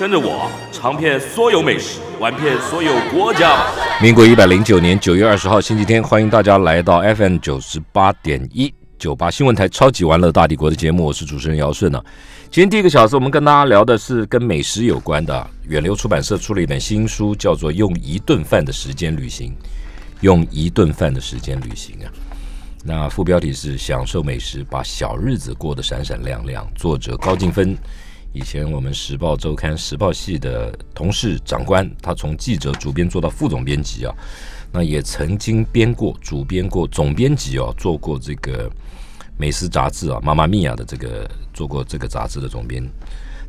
跟着我尝遍所有美食，玩遍所有国家。民国一百零九年九月二十号星期天，欢迎大家来到 FM 九十八点一九八新闻台《超级玩乐大帝国》的节目，我是主持人姚顺啊。今天第一个小时，我们跟大家聊的是跟美食有关的。远流出版社出了一本新书，叫做《用一顿饭的时间旅行》，用一顿饭的时间旅行啊。那副标题是“享受美食，把小日子过得闪闪亮亮”，作者高静芬。以前我们《时报周刊》时报系的同事长官，他从记者、主编做到副总编辑啊，那也曾经编过、主编过、总编辑哦，做过这个美食杂志啊，《妈妈咪呀》的这个做过这个杂志的总编，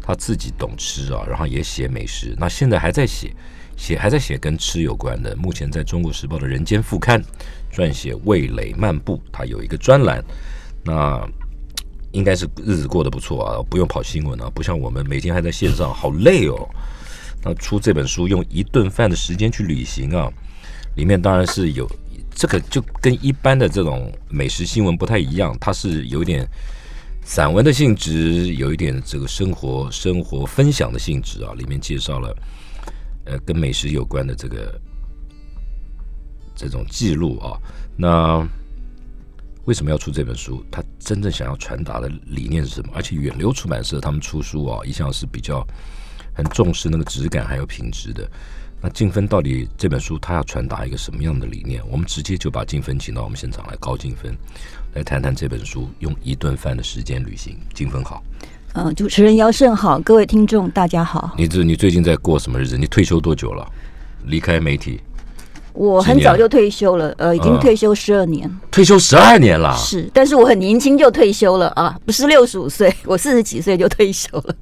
他自己懂吃啊，然后也写美食，那现在还在写，写还在写跟吃有关的。目前在中国时报的人间副刊撰写味蕾漫步，他有一个专栏，那。应该是日子过得不错啊，不用跑新闻啊，不像我们每天还在线上，好累哦。那出这本书用一顿饭的时间去旅行啊，里面当然是有这个，就跟一般的这种美食新闻不太一样，它是有点散文的性质，有一点这个生活生活分享的性质啊。里面介绍了呃跟美食有关的这个这种记录啊，那。为什么要出这本书？他真正想要传达的理念是什么？而且远流出版社他们出书啊，一向是比较很重视那个质感还有品质的。那静芬到底这本书他要传达一个什么样的理念？我们直接就把静芬请到我们现场来，高静芬来谈谈这本书。用一顿饭的时间旅行，静芬好。嗯，主持人姚胜好，各位听众大家好。你这你最近在过什么日子？你退休多久了？离开媒体？我很早就退休了，呃，已经退休十二年，退休十二年了。是，但是我很年轻就退休了啊，不是六十五岁，我四十几岁就退休了。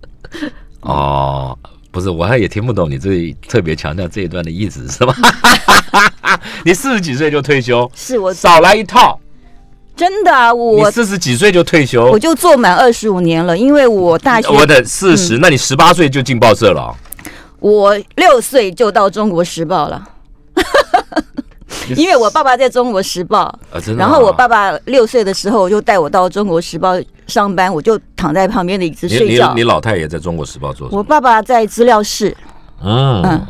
哦，不是，我还也听不懂你这特别强调这一段的意思是吧？你四十几岁就退休，是我少来一套，真的啊，我四十几岁就退休，我就做满二十五年了，因为我大学我的四十，那你十八岁就进报社了，我六岁就到中国时报了。因为我爸爸在中国时报，然后我爸爸六岁的时候就带我到中国时报上班，我就躺在旁边的椅子睡觉。你老太爷在中国时报做？我爸爸在资料室。嗯嗯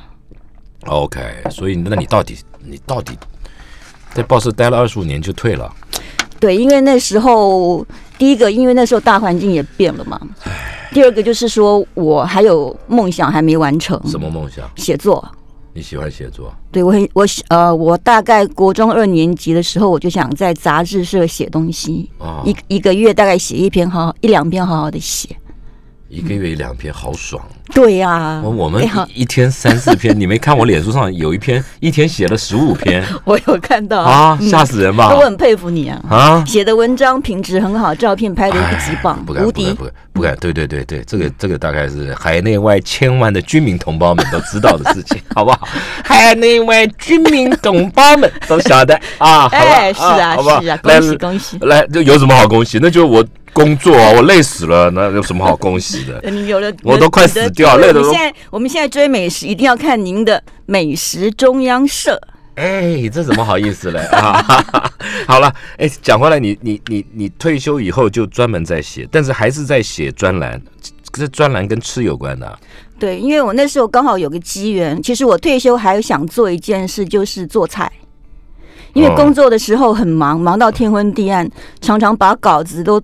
，OK，所以那你到底你到底在报社待了二十五年就退了？对，因为那时候第一个，因为那时候大环境也变了嘛。第二个就是说我还有梦想还没完成。什么梦想？写作。你喜欢写作？对我很我呃，我大概国中二年级的时候，我就想在杂志社写东西，一一个月大概写一篇，好一两篇，好好的写。一个月一两篇，好爽。对呀，我们一天三四篇，你没看我脸书上有一篇，一天写了十五篇。我有看到啊，吓死人吧！我很佩服你啊，啊，写的文章品质很好，照片拍的一级棒，无敌，不敢，不敢，对对对对，这个这个大概是海内外千万的军民同胞们都知道的事情，好不好？海内外军民同胞们都晓得啊，哎，是啊，是啊，恭喜恭喜，来，这有什么好恭喜？那就我。工作啊，我累死了，那有什么好恭喜的？你有了，我都快死掉，累的。现在我们现在追美食，一定要看您的美食中央社。哎，这怎么好意思嘞？啊，好了，哎，讲回来，你你你你退休以后就专门在写，但是还是在写专栏，这专栏跟吃有关的。对，因为我那时候刚好有个机缘，其实我退休还想做一件事，就是做菜。因为工作的时候很忙，忙到天昏地暗，常常把稿子都。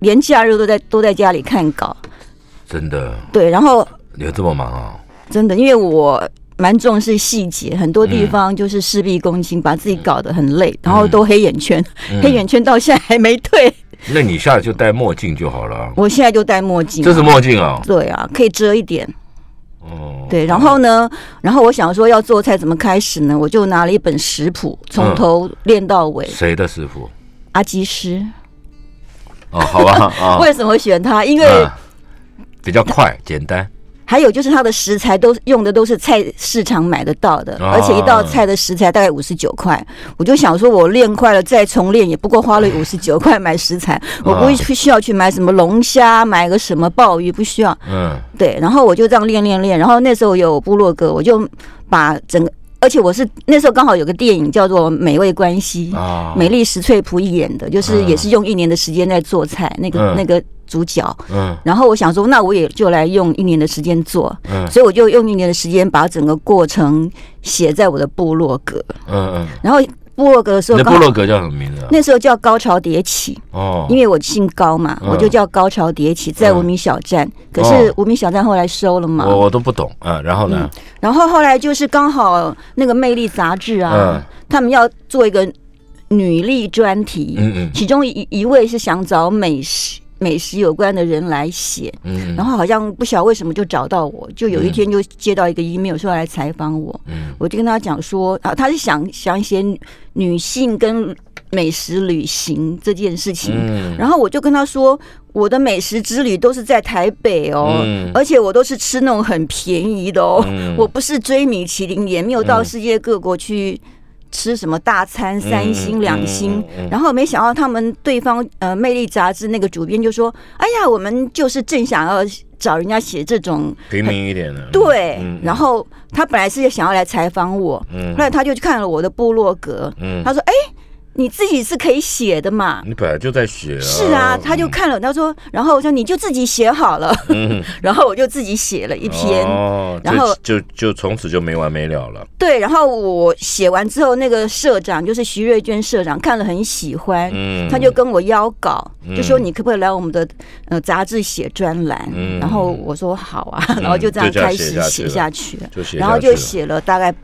连假日都在都在家里看稿，真的。对，然后你有这么忙啊？真的，因为我蛮重视细节，很多地方就是事必躬亲，把自己搞得很累，然后都黑眼圈，黑眼圈到现在还没退。那你下来就戴墨镜就好了。我现在就戴墨镜，这是墨镜啊？对啊，可以遮一点。哦，对，然后呢，然后我想说要做菜怎么开始呢？我就拿了一本食谱，从头练到尾。谁的食谱？阿基师。哦，好吧，啊，为什么选它？因为比较快、简单。还有就是它的食材都用的都是菜市场买得到的，啊而且一道菜的食材大概五十九块。我就想说，我练快了再重练，也不过花了 五十九块买食材，我不会需要去买什么龙虾，买个什么鲍鱼，不需要。嗯对，然后我就这样练练练，然后那时候有部落格，我就把整个，而且我是那时候刚好有个电影叫做《美味关系》，啊，美丽石翠璞演的，就是嗯。也是用一年的时间在做菜，那个、嗯。那个主角。嗯。然后我想说，那我也就来用一年的时间做，嗯。所以我就用一年的时间把整个过程写在我的部落格。嗯嗯，然后部落格的时候你的刚好，部落格叫什么名字啊？那时候叫高潮迭起，哦，因为我姓高嘛，嗯我就叫高潮迭起，在嗯无名小站。可哦是无名小站后来收了嘛，我我都不懂啊。然后呢？然后后来就是刚好那个《魅力》杂志啊，嗯他们要做一个女力专题，嗯嗯其中一一位是想找美食美食有关的人来写，嗯。然后好像不晓得为什么就找到我，就有一天就接到一个 email 说要来采访我，嗯。我就跟他讲说啊，他是想想写女女性跟美食旅行这件事情，嗯。然后我就跟他说，我的美食之旅都是在台北哦，嗯。而且我都是吃那种很便宜的哦，嗯。我不是追米其林，也没有到世界各国去吃什么大餐、三星、两星。然后没想到他们对方呃《魅力》杂志那个主编就说：“哎呀，我们就是正想要找人家写这种平民一点的。对。嗯然后他本来是想要来采访我，嗯后来他就看了我的部落格，嗯他说：“哎，你自己是可以写的嘛。”你本来就在写啊。是啊，他就看了，他说，然后我说你就自己写好了，嗯。然后我就自己写了一篇，哦，然后就就就从此就没完没了了。对，然后我写完之后，那个社长就是徐瑞娟社长看了很喜欢，嗯，他就跟我邀稿，嗯。就说你可不可以来我们的呃杂志写专栏？嗯。然后我说好啊，然后就这样开始写写下去然后就写了大概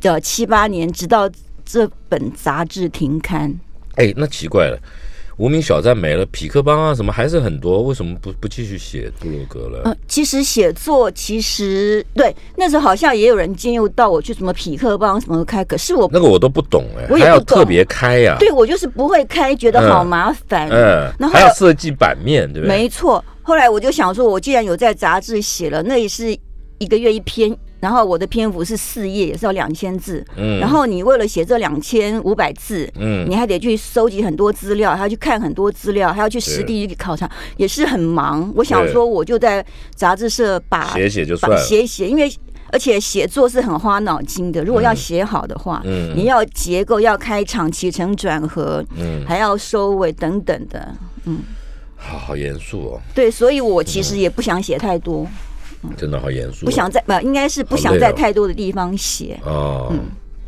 的七八年，直到这本杂志停刊。哎，那奇怪了。无名小站没了，匹克邦啊什么还是很多，为什么不不继续写布鲁格了？呃，其实写作其实对那时候好像也有人进入到我去什么匹克邦什么开，可是我那个我都不懂哎，我也还要特别开呀、对我就是不会开，觉得好麻烦。嗯，然后还要设计版面，对不对？没错，后来我就想说，我既然有在杂志写了，那也是一个月一篇，然后我的篇幅是四页，也是要两千字。嗯然后你为了写这两千五百字，嗯你还得去收集很多资料，还要去看很多资料，还要去实地去考察，也是很忙。我想说，我就在杂志社把写写就算把了。写一写，因为。而且写作是很花脑筋的，如果要写好的话，嗯你要结构、要开场、起承转合，嗯，还要收尾等等的。嗯好好严肃哦，对，所以我其实也不想写太多，真的好严肃哦、不想在不应该是不想在太多的地方写，哦。嗯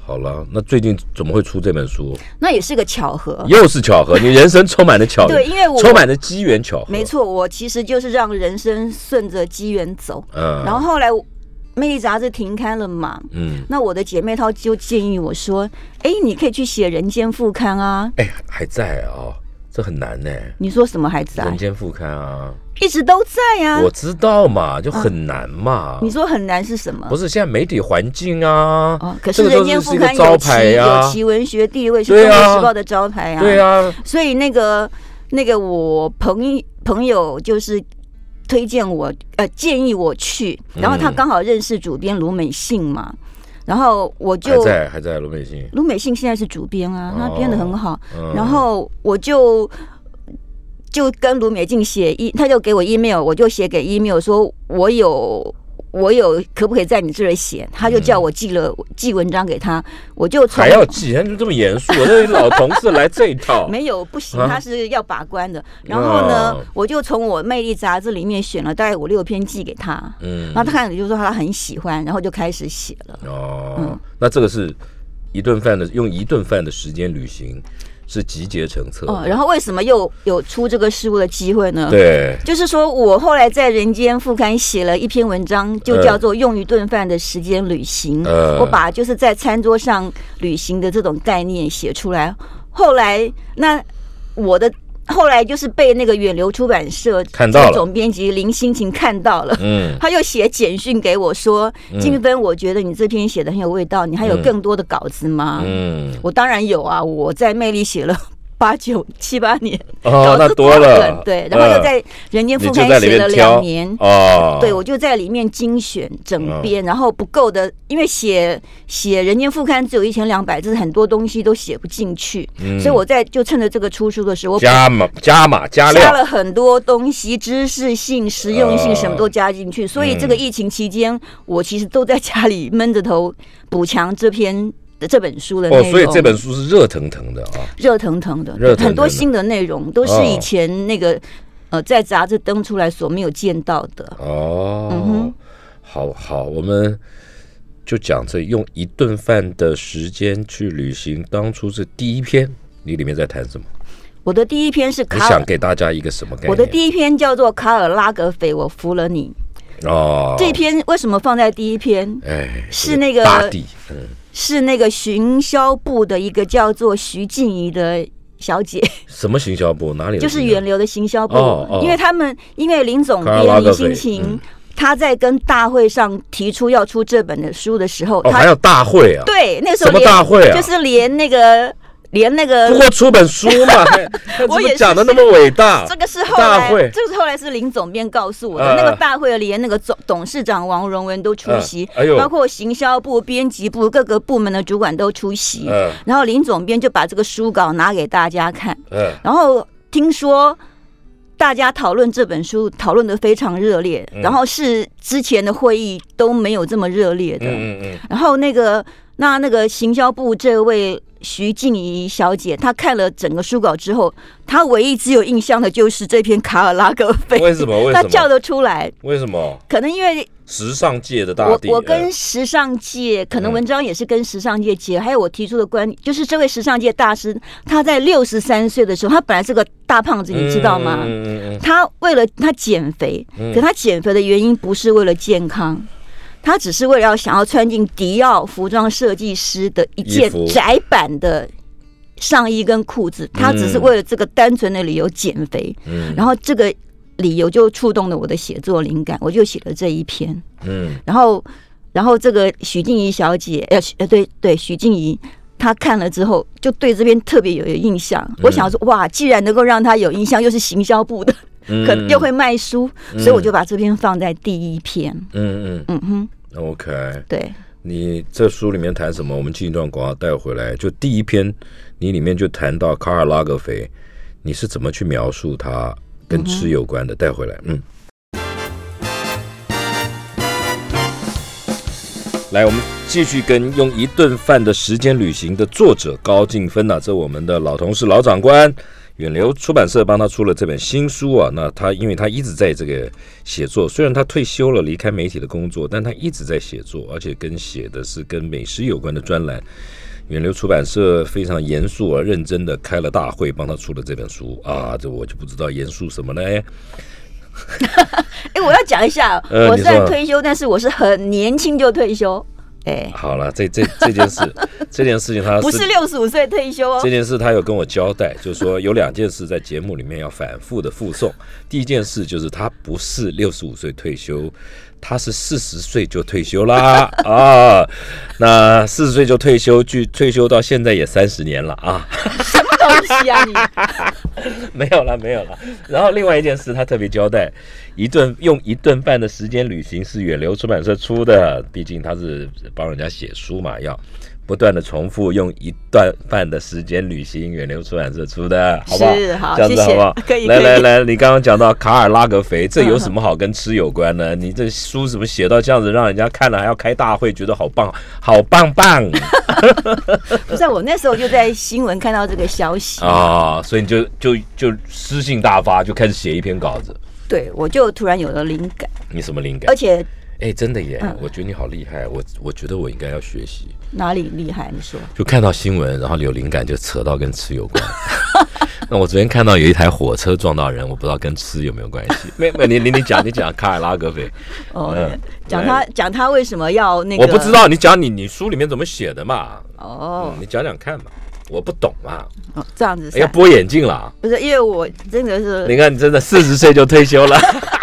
好了，那最近怎么会出这本书？那也是个巧合。又是巧合，你人生充满了巧合，对，因为我 充满了机缘巧合。没，错，我其实就是让人生顺着机缘走。嗯，然后后来《魅力》杂志停刊了嘛，嗯，那我的姐妹她就建议我说：“哎，你可以去写《人间副刊》啊。哎，还在啊、这很难呢、”你说什么孩子啊人？间副刊啊，一直都在呀、我知道嘛，就很难嘛。你说很难是什么？不是现在媒体环境啊？哦，可是《人间副刊》招牌有其呀、有其文学地位，是《中国时报》的招牌啊。对啊，所以那个那个我朋友朋友就是推荐我呃建议我去，然后他嗯刚好认识主编卢美信嘛，然后我就还就在还在卢美信，卢美信现在是主编啊，他编的很好，嗯然后我就。就跟卢美静写一，他就给我 email，我就写给 email 说，我有我有可不可以在你这里写？他就叫我寄了寄文章给他，我就还要寄，他就这么严肃？我这老同事来这一套，没有不行，啊他是要把关的。然后呢哦，我就从我魅力杂志里面选了大概五六篇寄给他，嗯然后他看了就说他很喜欢，然后就开始写了。哦，嗯那这个是一顿饭的，用一顿饭的时间旅行，是集结成册然后为什么又有出这个事物的机会呢？。对，就是说我后来在《人间副刊》写了一篇文章，就叫做“用一顿饭的时间旅行”。呃我把就是在餐桌上旅行的这种概念写出来。后来，那我的后来就是被那个远流出版社看到了。总编辑林心情看到了。嗯。他又写简讯给我说：“金芬，我觉得你这篇写的很有味道，你还有更多的稿子吗？”嗯，我当然有啊，我在魅力写了八九 七八年，哦，那多了，对，然后又嗯在《人间副刊写了两年。哦，对，我就在里面精选嗯整编，然后不够的，因为写写《人间副刊》只有一千两百字，很多东西都写不进去，嗯。所以我在就趁着这个出书的时候，加码加码加加，了很多东西，知识性、实用性哦什么都加进去。所以这个疫情期间，我其实都在家里闷着头补强这篇的这本书的内哦，所以这本书是热腾腾的啊，热腾腾的，热腾腾的很多新的内容都是哦以前那个、呃在杂志登出来所没有见到的。哦，嗯哼好好，我们就讲这用一顿饭的时间去旅行，当初是第一篇，你里面在谈什么？我的第一篇是你卡尔，想给大家一个什么概念？我的第一篇叫做《卡尔拉格斐，我服了你》。哦，这篇为什么放在第一篇？哎是那个大地，嗯，是那个行销部的一个叫做徐静怡的小姐。什么行销部？哪里就是源流的行销部，哦哦因为他们因为林总编林心情，嗯他在跟大会上提出要出这本的书的时候，哦，他还有大会啊？对那个时什么大会啊？就是连那个连那个不过出本书嘛，我也讲的那么伟大？这个是后来大会，这个是后来是林总编告诉我的。嗯那个大会连那个总董事长王荣文都出席包括行销部、编辑部各个部门的主管都出席。嗯然后林总编就把这个书稿拿给大家看，嗯，然后听说大家讨论这本书讨论的非常热烈，嗯然后是之前的会议都没有这么热烈的。嗯嗯嗯，然后那个那那个行销部这位徐静怡小姐，她看了整个书稿之后，她唯一只有印象的就是这篇卡尔拉格菲，为什么？为什么？她叫得出来。为什么？可能因为时尚界的大我地，我跟嗯时尚界，可能嗯文章也是跟时尚界结合，还有我提出的观点，就是这位时尚界大师，他在六十三岁的时候，他本来是个大胖子，你知道吗？嗯嗯嗯他为了他减肥，嗯可他减肥的原因不是为了健康，他只是为了要想要穿进迪奥服装设计师的一件窄版的上衣跟裤子，他只是为了这个单纯的理由减肥，嗯。然后这个理由就触动了我的写作灵感，我就写了这一篇。嗯。然后，然后这个许静怡小姐，呃，呃，对对，许静怡，她看了之后就对这边特别有有印象。我想说，哇，既然能够让她有印象，又是行销部的，嗯可能又会卖书，所以我就把这篇放在第一篇。嗯嗯。嗯哼，嗯，OK。对，你这书里面谈什么？我们进一段广告带回来。就第一篇，你里面就谈到卡尔拉格菲，你是怎么去描述它跟吃有关的？带回来，嗯。来，我们继续跟用一顿饭的时间旅行的作者高进芬呐、这我们的老同事、老长官，远流出版社帮他出了这本新书啊。那他因为他一直在这个写作，虽然他退休了，离开媒体的工作，但他一直在写作，而且跟写的是跟美食有关的专栏。远流出版社非常严肃而认真的开了大会，帮他出了这本书啊。这我就不知道严肃什么呢？哎，我要讲一下，呃我虽然退休，但是我是很年轻就退休，哎，好了，这这这件事，这件事情他不是六十五岁退休哦这。件事他有跟我交代，就是说有两件事在节目里面要反复的附送。第一件事就是他不是六十五岁退休，他是四十岁就退休啦啊。那四十岁就退休，距退休到现在也三十年了啊。什么东西啊你？没有了，没有了。然后另外一件事，他特别交代，一顿用一顿饭的时间旅行是远流出版社出的，毕竟他是帮人家写书嘛，要不断的重复用一段半的时间旅行，远流出版社出的，好不好？是好这样子好不好？可以来来来，你刚刚讲到卡尔拉格肥，这有什么好跟吃有关呢？你这书怎么写到这样子，让人家看了还要开大会，觉得好棒，好棒棒 不是，我那时候就在新闻看到这个消息，啊！所以你就就就诗性大发，就开始写一篇稿子。对我就突然有了灵感，你什么灵感而？且哎，真的耶！嗯我觉得你好厉害，我我觉得我应该要学习。哪里厉害？你说？就看到新闻，然后有灵感就扯到跟吃有关。那我昨天看到有一台火车撞到人，我不知道跟吃有没有关系。没没，你你你讲你讲卡尔拉格菲，哦嗯，讲他讲他为什么要那个？我不知道，你讲你你书里面怎么写的嘛？哦嗯，你讲讲看嘛，我不懂嘛。哦，这样子要哎呀，拨眼镜了，不是因为我真的是你看你真的四十岁就退休了，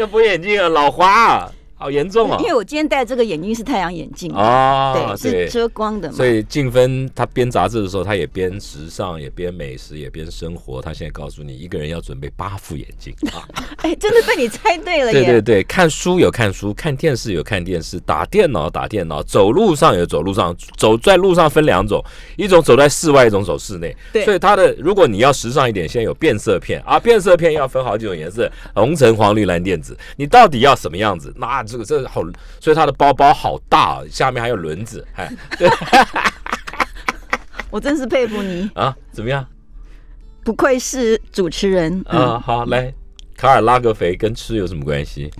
要拨眼镜啊，老花。好严重啊因！为我今天戴这个眼镜是太阳眼镜，哦，对，是遮光的嘛。所以静芬她编杂志的时候，她也编时尚，也编美食，也编生活。她现在告诉你，一个人要准备八副眼镜 啊！哎，真的被你猜对了耶！对对对，看书有看书，看电视有看电视，打电脑打电脑，走路上有走路上，走在路上分两种，一种走在室外，一种走室内。对所以它的如果你要时尚一点，现在有变色片啊，变色片要分好几种颜色，红橙黄绿蓝靛紫，你到底要什么样子？那这个这个好，所以他的包包好大，下面还有轮子，哎，我真是佩服你，啊，怎么样？不愧是主持人。嗯，啊，好，来，卡尔拉格肥跟吃有什么关系？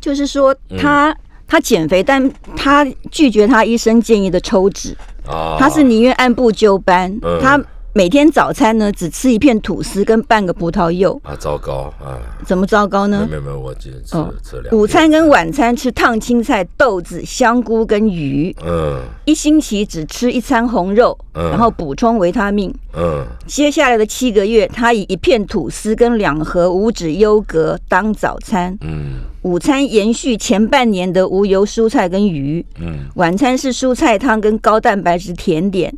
就是说嗯他他减肥，但他拒绝他医生建议的抽脂，啊，他是宁愿按部就班嗯。他每天早餐呢只吃一片吐司跟半个葡萄柚，啊，糟糕啊，怎么糟糕呢？没有？没有没有，我只吃哦。吃两午餐跟晚餐吃烫青菜、豆子、香菇跟鱼，嗯。一星期只吃一餐红肉，嗯。然后补充维他命。嗯。接下来的七个月，他以一片吐司跟两盒无脂优格当早餐，嗯。午餐延续前半年的无油蔬菜跟鱼，嗯。晚餐是蔬菜汤跟高蛋白质甜点，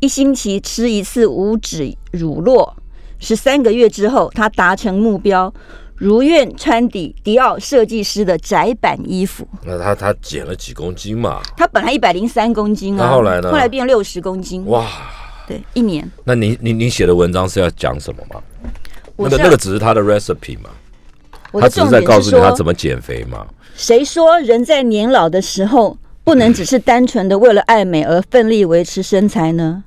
一星期吃一次五指乳酪。十三个月之后，他达成目标，如愿穿底迪奥设计师的窄版衣服。那他他减了几公斤嘛？他本来一百零三公斤啊，那后来呢后来变六十公斤。哇，对，一年。那你你你写的文章是要讲什么吗？那个那个只是他的 recipe 嘛，他只是在告诉你他，怎么减肥嘛。谁说人在年老的时候不能只是单纯的为了爱美而奋力维持身材呢？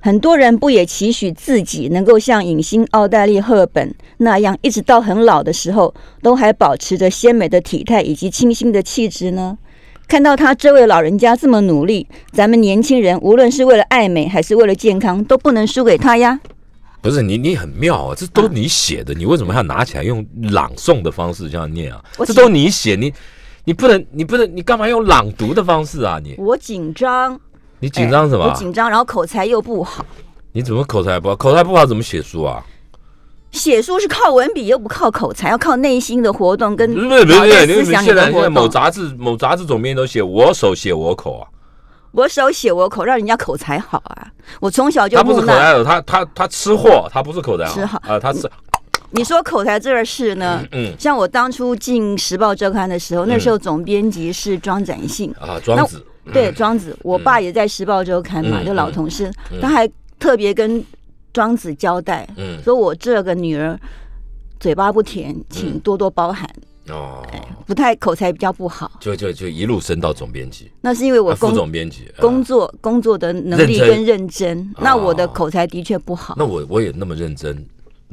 很多人不也期许自己能够像影星奥黛丽·赫本那样，一直到很老的时候，都还保持着鲜美的体态以及清新的气质呢？看到他这位老人家这么努力，咱们年轻人无论是为了爱美还是为了健康，都不能输给他呀！不是你，你很妙啊！这都你写的，你为什么要拿起来用朗诵的方式这样念啊？这都你写，你你不能，你不能，你干嘛用朗读的方式啊？你我紧张，你紧张什么？哎我紧张，然后口才又不好。你怎么口才不好？口才不好怎么写书啊？写书是靠文笔，又不靠口才，要靠内心的活动跟不是不是不是，你思想里现在现在。某杂志某杂志总编都写我手写我口啊，我手写我口，让人家口才好啊！我从小就他不是。口才好，他他他吃货，他不是口才好吃好啊，他是你说口才这个事呢？嗯像我当初进《时报周刊》的时候，那时候总编辑是庄展信，啊庄子，对庄子，我爸也在《时报周刊》嘛，嗯就老同事，他还特别跟庄子交代，嗯。说我这个女儿嘴巴不甜，请多多包涵，哦，不太口才比较不好。就就就一路升到总编辑，那是因为我啊副工总编辑，啊。工作工作的能力认真。跟认真，那我的哦口才的确不好。那我我也那么认真，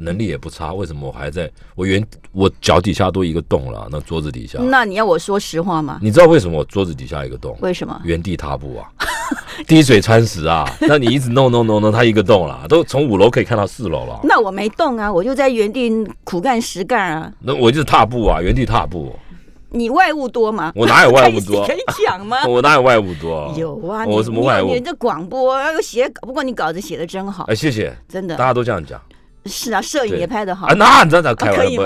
能力也不差，为什么我还在我原我脚底下都一个洞了？那桌子底下，那你要我说实话吗？你知道为什么我桌子底下一个洞？为什么？原地踏步啊，滴水穿石啊！那你一直弄弄弄弄，它一个洞了，都从五楼可以看到四楼了。那我没动啊，我就在原地苦干实干啊。那我就是踏步啊，原地踏步。你外物多吗？我哪有外物多可以讲吗？我哪有外物多？有啊，我什么外物你？你这广播又写稿，不过你稿子写的真好哎，，谢谢，真的大家都这样讲是啊，摄影也拍得好啊。。那你这样开玩笑？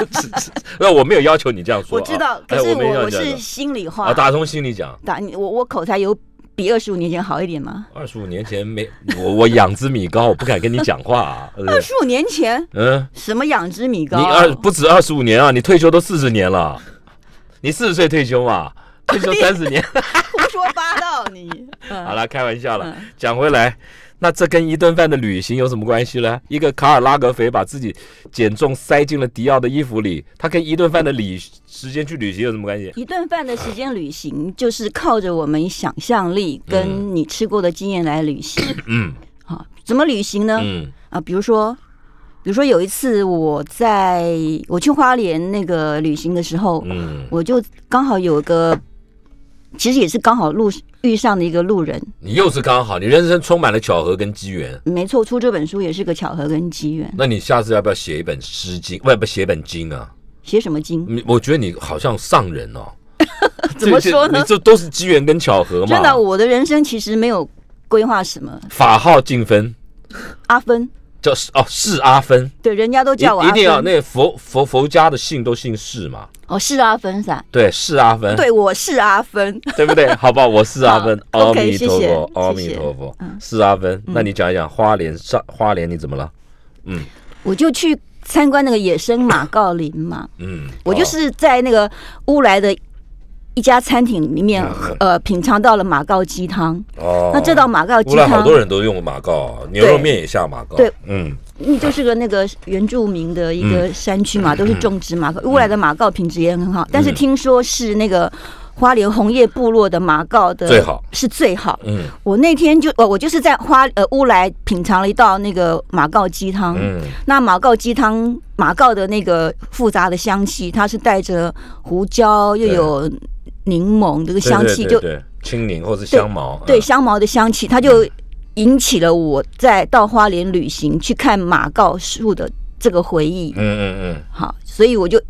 那我没有要求你这样说啊。我知道，可哎是我我是心里话啊，，打从心里讲。打你我我口才有比二十五年前好一点吗？二十五年前没 我我养之米高，我不敢跟你讲话二十五年前嗯，什么养之米高？你二不止二十五年啊，你退休都四十年了，你四十岁退休嘛？退休三十年，胡说八道你。嗯好了，开玩笑了嗯。讲回来，那这跟一顿饭的旅行有什么关系呢？一个卡尔拉格肥把自己减重塞进了迪奥的衣服里，他跟一顿饭的旅时间去旅行有什么关系？一顿饭的时间旅行，就是靠着我们想象力跟你吃过的经验来旅行。嗯好，怎么旅行呢？嗯啊，比如说，比如说有一次我在我去花莲那个旅行的时候，嗯，我就刚好有个，其实也是刚好路遇上的一个路人。你又是刚好，你人生充满了巧合跟机缘。没错，出这本书也是个巧合跟机缘。那你下次要不要写一本诗经？不，不写本经啊？写什么经？你我觉得你好像上人哦。怎么说呢这都是机缘跟巧合嘛。真的，我的人生其实没有规划什么。法号静分，阿芬，叫是哦是阿芬，对，人家都叫我阿一定要芬。那个佛佛佛家的姓都姓释嘛，哦，是阿芬是吧？对，是阿芬，对，我是阿芬。对不对？好不好？我是阿芬，阿弥陀佛，阿弥陀佛嗯，是阿芬。那你讲一讲花莲上花莲你怎么了？嗯我就去参观那个野生马告林嘛，嗯，我就是在那个乌来的一家餐厅里面，呃，品尝到了马告鸡汤。哦，那这道马告鸡乌来好，多人都用马告啊，牛肉面也下马告，对，嗯，你，就是个那个原住民的一个山区嘛，都是种植马告。乌来的马告品质也很好，但是听说是那个花莲红叶部落的马告的最好。是最好。嗯。我那天就我我就是在花呃乌来品尝了一道那个马告鸡汤。嗯。那马告鸡汤，马告的那个复杂的香气，它是带着胡椒又有柠檬这个香气，就对青柠或是香茅，嗯对香茅的香气，它就引起了我在到花莲旅行去看马告树的这个回忆。嗯嗯嗯。好，所以我就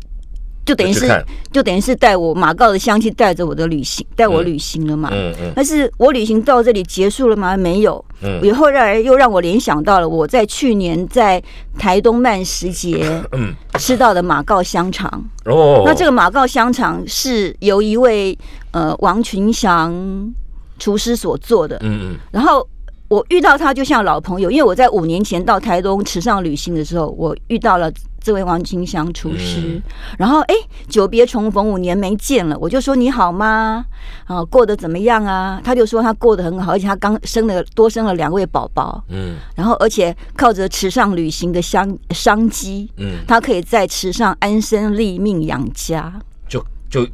就等于是就等于是带我马告的香气带着我的旅行，带我旅行了嘛。嗯嗯但是我旅行到这里结束了吗？没有。嗯以后来又让我联想到了我在去年在台东慢食节嗯吃到的马告香肠。嗯，哦，那这个马告香肠是由一位呃王群祥厨师所做的，嗯嗯然后我遇到他就像老朋友，因为我在五年前到台东池上旅行的时候，我遇到了这位王金香厨师，嗯然后哎，久别重逢，五年没见了，我就说你好吗？啊，过得怎么样啊？他就说他过得很好，而且他刚生了多生了两位宝宝，嗯然后而且靠着池上旅行的商商机，嗯，他可以在池上安身立命养家。就就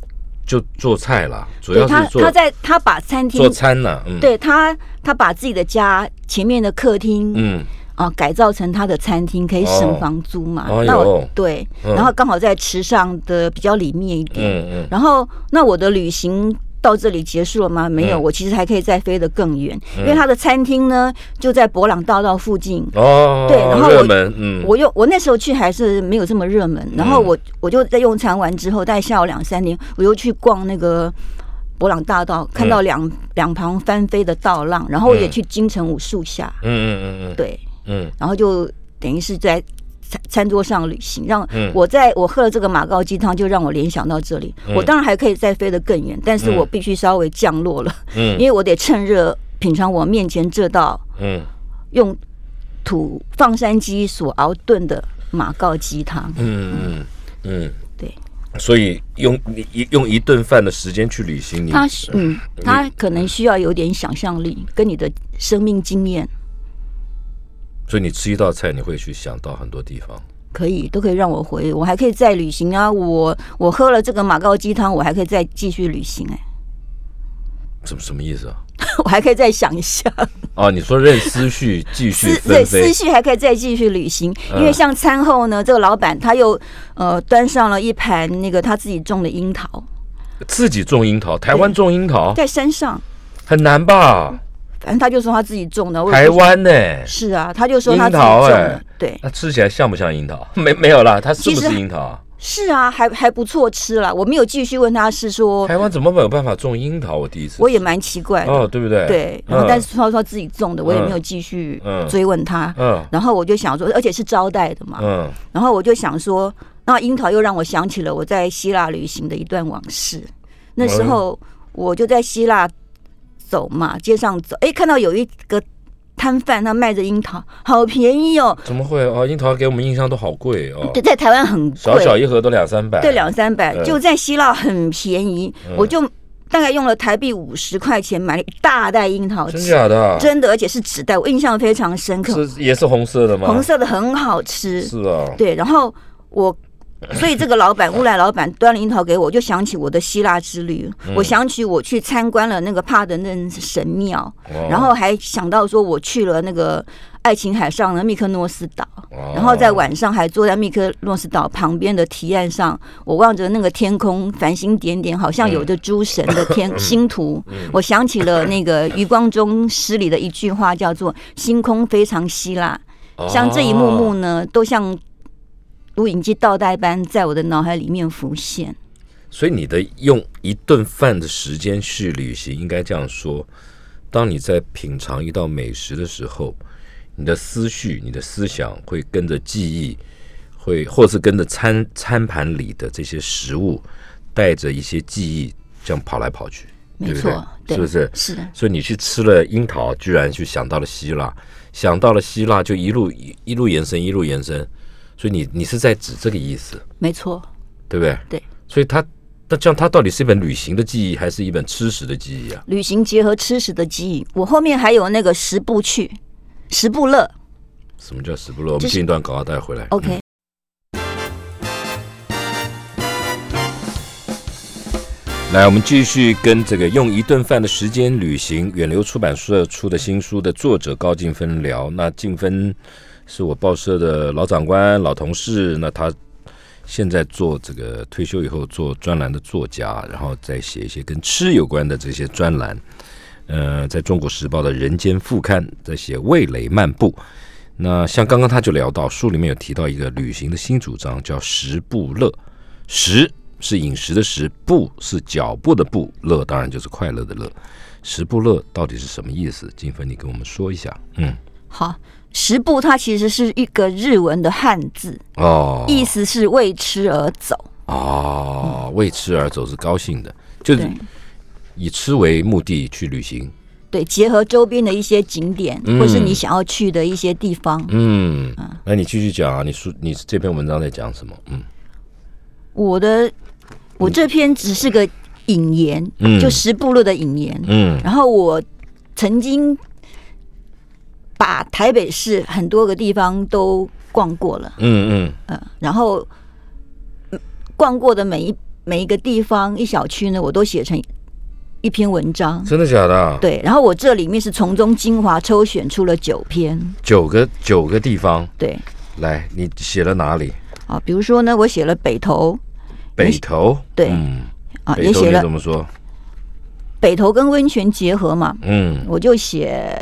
就做菜了，主要是，做他在他把餐厅做餐了，嗯，，对他，他把自己的家前面的客厅，嗯啊，改造成他的餐厅，可以省哦房租嘛。哎呦那我对，嗯。然后刚好在池上的比较里面一点。嗯嗯。然后，那我的旅行到这里结束了吗？没有，嗯我其实还可以再飞得更远，因为他的餐厅呢就在博朗大道附近。哦，对然后我热门，嗯，我又我那时候去还是没有这么热门，然后我我就在用餐完之后，大概下午两三点，我又去逛那个博朗大道，看到两、两旁翻飞的道浪，然后我也嗯。去金城武树下，嗯嗯嗯。对，嗯。然后就等于是在餐餐桌上旅行，让嗯。我在我喝了这个马告鸡汤，就让我联想到这里。嗯。我当然还可以再飞得更远，但是嗯。我必须稍微降落了，嗯。因为我得趁热品尝我面前这道嗯。用土放山鸡所熬炖的马告鸡汤。嗯嗯嗯，对，所以用你一用一顿饭的时间去旅行，你他是嗯，他可能需要有点想象力，跟你的生命经验所以你吃一道菜，你会去想到很多地方。可以都可以让我回，我还可以再旅行啊！我我喝了这个马告鸡汤，我还可以再继续旅行哎、什么什么意思啊？我还可以再想一下，哦，你说任思绪继续思对思，绪还可以再继续旅行，嗯因为像餐后呢，这个老板他又呃端上了一盘那个他自己种的樱桃，自己种樱桃，台湾种樱桃在山上，很难吧？反正他就说他自己种的，台湾呢？是啊，他就说他自己种的哎，对，那吃起来像不像樱桃？没没有啦，它是不是樱桃啊？是啊，还还不错吃了。我没有继续问他是说，台湾怎么没有办法种樱桃？我第一次我也蛮奇怪的。哦，对不对？对，然后嗯但是他说自己种的，我也没有继续嗯追问他。嗯然后我就想说，而且是招待的嘛，嗯然后我就想说，那樱桃又让我想起了我在希腊旅行的一段往事。那时候我就在希腊走嘛，街上走，哎，看到有一个摊贩，他卖着樱桃，好便宜哦，怎么会哦？樱桃给我们印象都好贵哦，对，在台湾很贵，小小一盒都两三百。对，两三百，嗯就在希腊很便宜，嗯我就大概用了台币五十块钱买了一大袋樱桃真的啊？真的，而且是纸袋，我印象非常深刻，是也是红色的吗？红色的很好吃，是啊。对，然后我。所以这个老板乌来老板端了樱桃给我，我就想起我的希腊之旅，嗯。我想起我去参观了那个帕德嫩神庙，哦然后还想到说我去了那个爱琴海上的密克诺斯岛，哦然后在晚上还坐在密克诺斯岛旁边的堤岸上，我望着那个天空，繁星点点，好像有着诸神的天 星图。我想起了那个余光中诗里的一句话，叫做“星空非常希腊”。像这一幕幕哦呢，都像录影机倒带般在我的脑海里面浮现。所以你的用一顿饭的时间去旅行，应该这样说：当你在品尝一道美食的时候，你的思绪、你的思想会跟着记忆，会或是跟着餐餐盘里的这些食物，带着一些记忆这样跑来跑去，对不没错，对？对是不是？是的，所以你去吃了樱桃，居然去想到了希腊，想到了希腊就一路一一路延伸，一路延伸。所以你你是在指这个意思，没错，对不对？对。所以它那这样，它到底是一本旅行的记忆，还是一本吃食的记忆啊？旅行结合吃食的记忆。我后面还有那个十步去，十步乐什么叫十步乐？我们就是进一段广告带回来。，OK。来，我们继续跟这个用一顿饭的时间旅行，远流出版社出的新书的作者高静芬聊。那静芬是我报社的老长官、老同事，那他现在做这个退休以后做专栏的作家，然后再写一些跟吃有关的这些专栏。呃，在中国时报的《人间》副刊在写味蕾漫步。那像刚刚他就聊到，书里面有提到一个旅行的新主张，叫食不乐。食是饮食的食，步是脚步的步，乐当然就是快乐的乐。食不乐到底是什么意思？金芬，你跟我们说一下。嗯，好，十步它其实是一个日文的汉字，哦，意思是为吃而走。哦，为吃而走是高兴的，就是以吃为目的去旅行。对，结合周边的一些景点，嗯或是你想要去的一些地方。嗯，那你继续讲啊，你书你这篇文章在讲什么？嗯我的我这篇只是个引言，嗯就十步路的引言。嗯然后我曾经把台北市很多个地方都逛过了，嗯嗯。嗯，然后嗯逛过的每一每一个地方一小区呢，我都写成一篇文章。真的假的？啊？对，然后我这里面是从中精华抽选出了九篇，九个九个地方，对。来，你写了哪里？啊，比如说呢，我写了北投。北投，对。嗯，啊，也写了怎么说？北投跟温泉结合嘛，嗯。我就写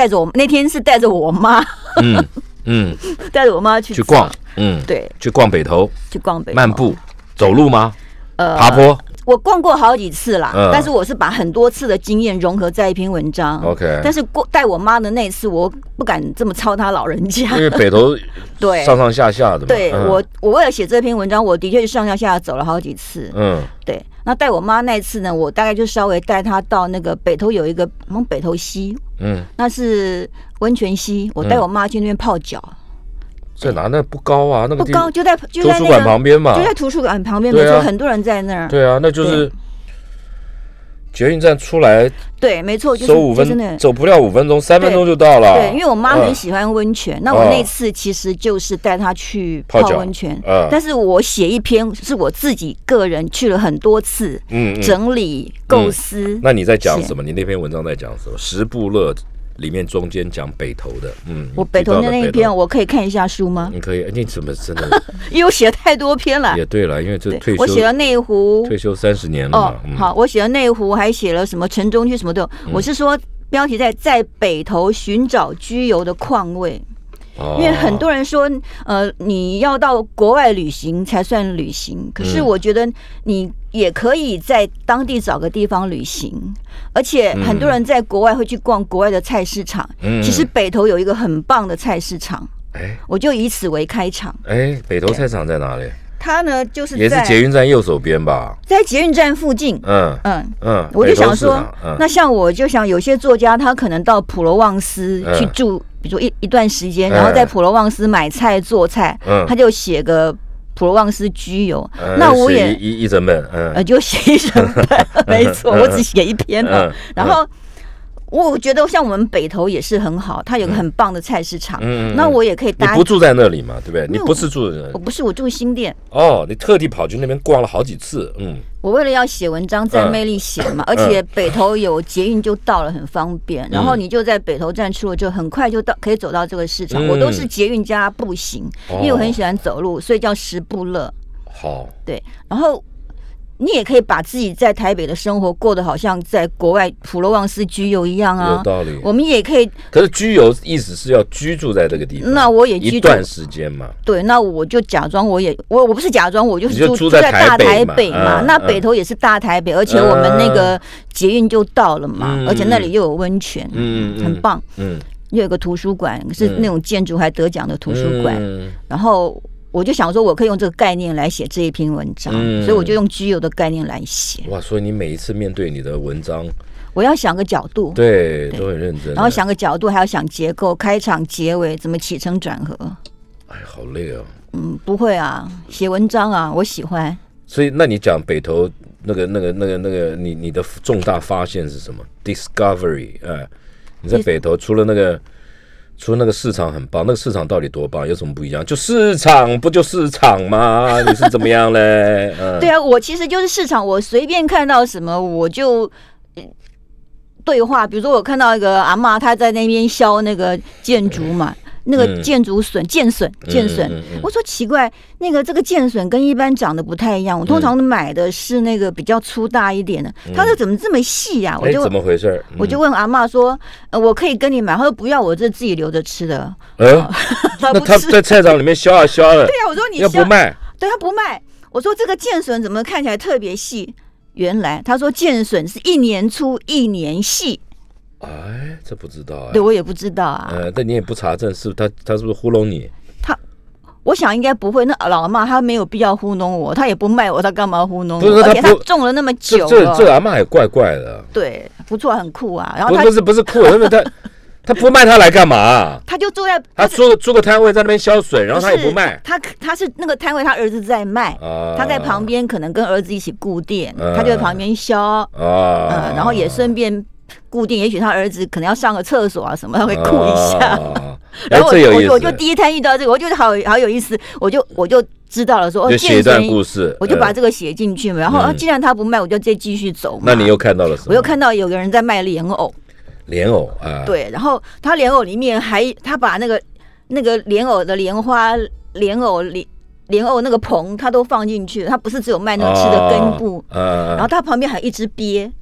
带着我那天是带着我妈，嗯嗯，带着我妈去去逛，嗯，对，去逛北头，去逛北漫步，走路吗？呃爬坡我逛过好几次啦，嗯。但是我是把很多次的经验融合在一篇文章。，OK。但是过带我妈的那次，我不敢这么操她老人家。因。为北头 对。上上下下的嘛，对嗯。我，我为了写这篇文章，我的确是上上下下走了好几次。嗯。对，那带我妈那一次呢，我大概就稍微带她到那个北头有一个好像北头溪，嗯，那是温泉溪，我带我妈去那边泡脚，在哪？那不高啊，那个不高，就在就图书馆旁边嘛就，在图书馆旁边，没错，很多人在那儿。对啊，那就是捷运站出来对，没错，就是走五分，走不了五分钟，三分钟就到了。对，因为我妈很嗯喜欢温泉，那哦我那次其实就是带她去泡温泉，嗯但是我写一篇是我自己个人去了很多次，嗯嗯。整理构思。那你在讲什么？你那篇文章在讲什么？十步乐里面中间讲北投的，嗯，我北投你提到了的那一篇，我可以看一下书吗？你可以，哎你怎么真的 因为我写了太多篇了。也对了？因为这退休我写了内湖，退休三十年了哦，嗯，好，我写了内湖，还写了什么城中区什么都有。我是说标题在在北投寻找居游的况味。哦因为很多人说，呃，你要到国外旅行才算旅行，可是嗯我觉得你也可以在当地找个地方旅行，而且很多人在国外会去逛国外的菜市场。嗯其实北投有一个很棒的菜市场，哎我就以此为开场。哎，北投菜场在哪里？它呢就是也是在捷运站右手边吧？在捷运站附近。嗯嗯，嗯，我就想说嗯，那像我就想有些作家他可能到普罗旺斯嗯去住，比如说一一段时间，嗯然后在普罗旺斯买菜做菜，嗯他就写个普罗旺斯居游。呃那我也一一一整本，嗯呃就写一整本，没错，我只写一篇了嗯。然后我觉得像我们北投也是很好，它有个很棒的菜市场嗯那我也可以你搭不。住在那里嘛，对不对？你不是住在那里我不是我住新店，哦，你特地跑去那边逛了好几次，嗯我为了要写文章，在嗯魅力写嘛，而且北投有捷运就到了，很方便。然后你就在北投站出了，就很快就到，可以走到这个市场。嗯我都是捷运加步行，哦因为我很喜欢走路，所以叫十步乐。好，对，然后你也可以把自己在台北的生活过得好像在国外普罗旺斯居游一样啊。有啊。道理。我们也可以，可是居游意思是要居住在这个地方，那我也居住。一段时间嘛，对，那我就假装我也我我不是假装，我就是住住在大台北嘛那北投也是大台北，而且我们那个捷运就到了嘛，嗯。而且那里又有温泉，嗯嗯。很棒。嗯。又有个图书馆是嗯。那种建筑还得奖的图书馆，嗯。然后我就想说，我可以用这个概念来写这一篇文章，嗯所以我就用居有的概念来写。哇，所以你每一次面对你的文章，我要想个角度，对，对都很认真，然后，想个角度，还要想结构、开场、结尾，怎么起承转合。哎，好累哦。嗯，不会啊，写文章啊，我喜欢。所以，那你讲北投那个、那个、那个、那个，你你的重大发现是什么？Discovery，哎，你在北投除了那个，除了那个市场很棒，那个市场到底多棒？有什么不一样？就市场不就市场吗？你是怎么样嘞？对啊，我其实就是市场，我随便看到什么我就。对话，比如说我看到一个阿妈，她在那边削那个建筑嘛，那个嗯。建筑笋、剑笋、剑笋，我说奇怪，那个这个剑笋跟一般长得不太一样，我通常买的是那个比较粗大一点的，他说怎么这么细呀、我哎，就怎么回事？我就问阿妈说，呃，我可以跟你买？他说不要，我这自己留着吃的。那他在菜场里面削啊削了，对呀、我说你削要不卖，对他不卖。我说这个剑笋怎么看起来特别细？原来他说剑笋是一年粗一年细，哎，这不知道哎对。我也不知道啊。呃，但你也不查证，是不是他他是不是糊弄你？他我想应该不会。那老阿妈她没有必要糊弄我，她也不卖我，她干嘛糊弄我？不是她而且她种了那么久了，这这阿妈也怪怪的，对，不错，很酷啊。然后不是不是酷，因为他他不卖他来干嘛？他就坐在他租租个摊位在那边销水，然后他也不卖他他是那个摊位，他儿子在卖，啊他在旁边可能跟儿子一起顾店，嗯他就在旁边削，啊嗯，然后也顺便顾店，也许他儿子可能要上个厕所啊什么，他会哭一下。啊 然后我就我就第一摊遇到这个，我觉得好好有意思，我就我就知道了说，哦，就写一段故事，我就把嗯这个写进去嘛。然后、嗯啊既然他不卖，我就再继续走嘛。那你又看到了什么？我又看到有个人在卖莲藕，莲藕啊，，对，然后他莲藕里面还他把那个那个莲藕的莲花、莲藕莲莲藕那个棚，他都放进去了，他不是只有卖那个吃的根部。啊，然后他旁边还有一只鳖，呃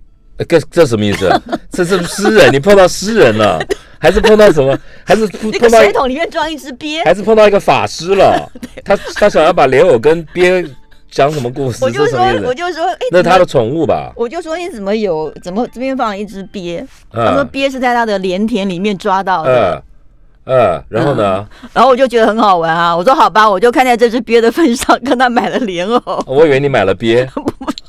这这什么意思？这是诗人，你碰到诗人了，还是碰到什么？还是碰到水桶里面装一只鳖。还是碰到一个法师了？他他想要把莲藕跟鳖讲什么故事？我就说？我就说，哎，那是他的宠物吧？我就说你怎么有怎么这边放了一只鳖？他说嗯鳖是在他的莲田里面抓到的，嗯嗯，然后呢？然后我就觉得很好玩啊。我说好吧，我就看在这只鳖的份上，跟他买了莲藕。我以为你买了鳖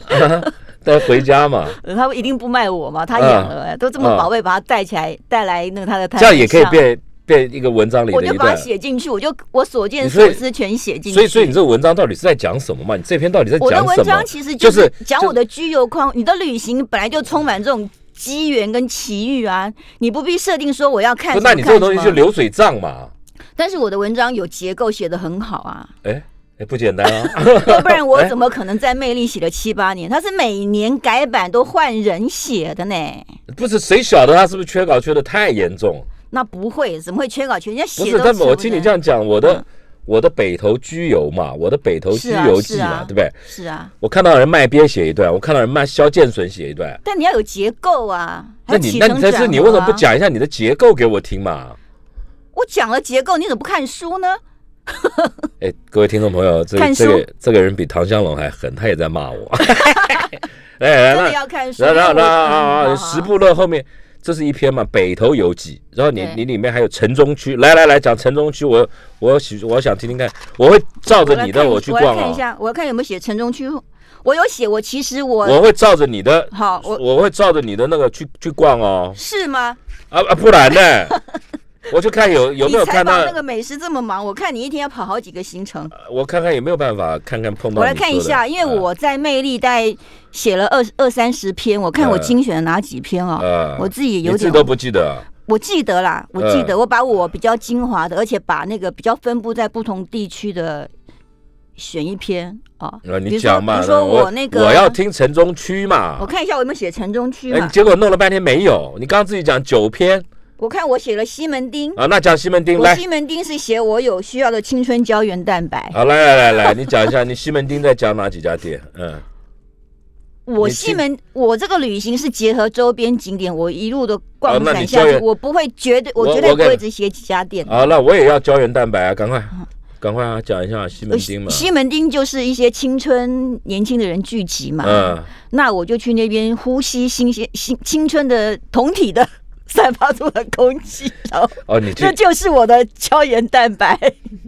带回家嘛，他一定不卖我嘛，他养了、都这么宝贝，把它带起来，带来那个他的摊这样也可以。变变一个文章里我就把它。写进去，我就我所见所以所思全写进去。所以，所以你这个文章到底是在讲什么嘛？你这篇到底在讲什么我的文章？其实就就是是讲我的居游框。你的旅行本来就充满这种机缘跟奇遇啊，你不必设定说我要看那你这个东西就流水账嘛？但是我的文章有结构，写的很好啊，哎哎，不简单啊！要不然我怎么可能在魅力写了七八年？他是每年改版都换人写的呢。不是谁晓得他是不是缺稿缺的太严重？那不会，怎么会缺稿缺？人家不是，写都但我听你这样讲，我的嗯我的北投居游嘛，我的北投居游记嘛，对不对？是啊，我看到人卖鳖写一段，我看到人卖肖剑笋写一段。但你要有结构啊。那你那你但是你为什么不啊？讲一下你的结构给我听嘛？我讲了结构，你怎么不看书呢？哎，各位听众朋友，这个这个这个人比唐香龙还狠，他也在骂我。哎，真的那要看十部乐后面这是一篇嘛，北投游记。然后你你里面还有城中区，来来来讲城中区，我我喜我想听听看，我会照着你的我去逛啊，看一下，我要看有没有写城中区。我有写，我其实我我会照着你的，好，我我会照着你的那个去去逛哦。是吗？啊啊，不然呢？我就看有 有没有看到那，个美食这么忙，我看你一天要跑好几个行程。我看看有没有办法看看碰到。我来看一下，因为我在魅力带写了二二三十篇，我看我嗯精选了哪几篇哦，呃，我自己有点你自都不记得啊。我记得啦，我记嗯得，我把我比较精华的，而且把那个比较分布在不同地区的选一篇啊。啊，比如说你讲嘛，比如说我我那个我要听城中区嘛我。看一下我有没有写城中区哎，嘛你？结果弄了半天没有，你刚刚自己讲九篇我看我写了西门町，啊，那讲西门町来，我西门町是写我有需要的青春胶原蛋白。好来来来来，你讲一下你西门町在讲哪几家店？嗯，我西门，我这个旅行是结合周边景点，我一路的逛哦那散下去，我不会绝对，我我绝对不会只写几家店。好，那我也要胶原蛋白啊，赶快赶快啊，讲一下西门町嘛。呃西门町就是一些青春年轻的人聚集嘛，嗯，那我就去那边呼吸新鲜新青春的同体的散发出了空气，然后哦，你去这就是我的胶原蛋白，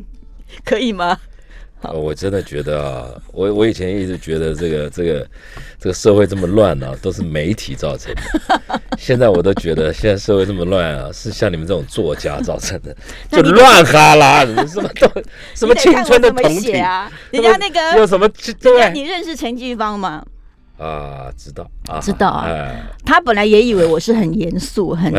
可以吗？哦我真的觉得啊，我我以前一直觉得这个这个这个社会这么乱啊，都是媒体造成的。现在我都觉得现在社会这么乱啊，是像你们这种作家造成的，就乱哈拉，什么都什么青春的看我怎么同体写啊？人家那个，有什么对家你认识陈继芳吗？啊？知道啊，知道啊哎他本来也以为我是很严肃、很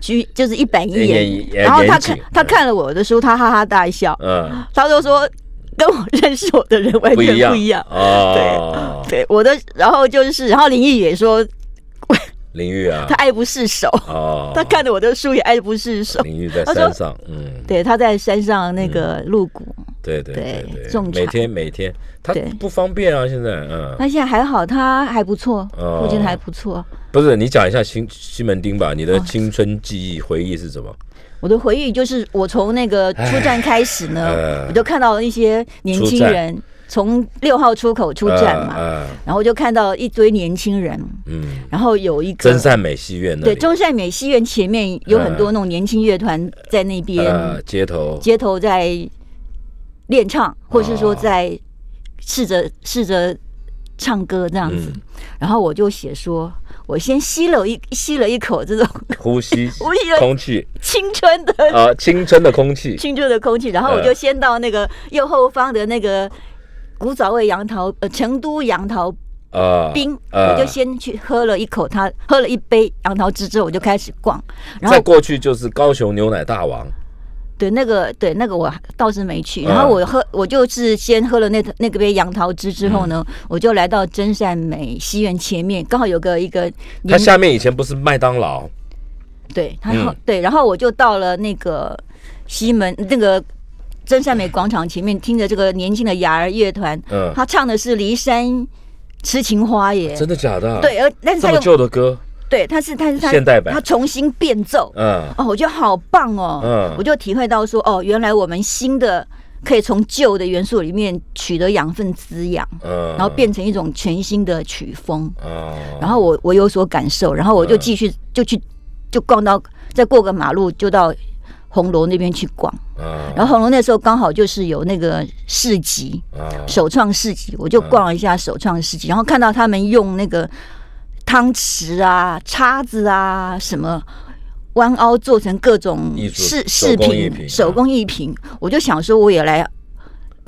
拘，就是一板一眼。然后他看他看了我的书，他哈哈大笑，嗯，他就说跟我认识我的人完全不一样。哦。对我的，然后就是，然后林毅也说林玉啊。他，爱不释手，哦，他看着我的书也爱不释手。林玉在山上，嗯，对，他在山上那个露谷，对对对种每天每天，他不方便啊，现在嗯，他现在还好，他还不错，哦。附近还不错。不是你讲一下西西门町吧，你的哦。青春记忆回忆是什么？我的回忆就是，我从那个出站开始呢哎，我就看到了一些年轻人从六号出口出站嘛，呃呃。然后就看到一堆年轻人，嗯，然后有一个真善美戏院对中善美戏院前面有很多那种年轻乐团在那边呃街头，街头在练唱，或是说在试着试着唱歌这样子。嗯。然后我就写说，我先吸了一吸了一口这种 呼吸 呼吸了空气。青春的啊，青春的空气，青春的空气，然后我就先到那个右后方的那个古早味杨桃呃成都杨桃呃，冰，呃我就先去喝了一口它，喝了一杯杨桃汁之后，我就开始逛，然后再过去就是高雄牛奶大王，对那个对那个我倒是没去，嗯然后我喝我就是先喝了那那个杯杨桃汁之后呢，嗯。我就来到真善美西园前面，刚好有个一个它下面以前不是麦当劳，对，他嗯。对，然后我就到了那个西门那个真善美广场前面，听着这个年轻的雅儿乐团，嗯，他唱的是《骊山痴情花》耶，真的假的？啊？，对，而但是这么他用旧的歌，对，他是他是他现代版。他重新变奏，嗯。哦，我觉得好棒哦，嗯。我就体会到说，哦，原来我们新的可以从旧的元素里面取得养分滋养，嗯，然后变成一种全新的曲风，哦，然后我我有所感受，然后我就继续就去就逛到再过个马路就到红楼那边去逛，嗯，然后红楼那时候刚好就是有那个市集，啊。首创市集，我就逛了一下首创市集，然后看到他们用那个汤匙啊、叉子啊什么。弯凹做成各种饰饰品、手工艺品，我就想说，我也来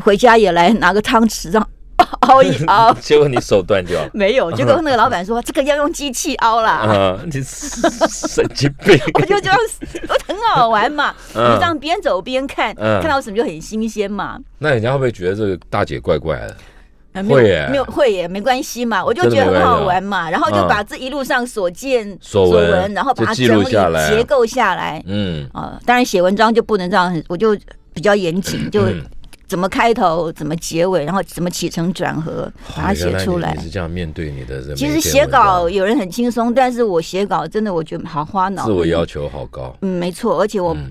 回家也来拿个汤匙，这样 凹一凹。结果你手断掉了。没有，结果那个老板说这个要用机器凹啦，啊，你神经病！我就这样，我很好玩嘛，你嗯这样边走边看，嗯看到什么就很新鲜嘛。那人家会不会觉得这个大姐怪怪的？会耶没有会耶，没关系嘛，我就觉得很好玩嘛，然后就嗯把这一路上所见所闻闻，然后把它记整理录下来结构下来嗯，啊。当然写文章就不能这样，我就比较严谨，就嗯怎么开头，怎么结尾，然后怎么起承转合，把它写出来。是这样面对你的其实篇写稿有人很轻松，但是我写稿真的我觉得好花脑力。自我要求好高。嗯，没错，而且我嗯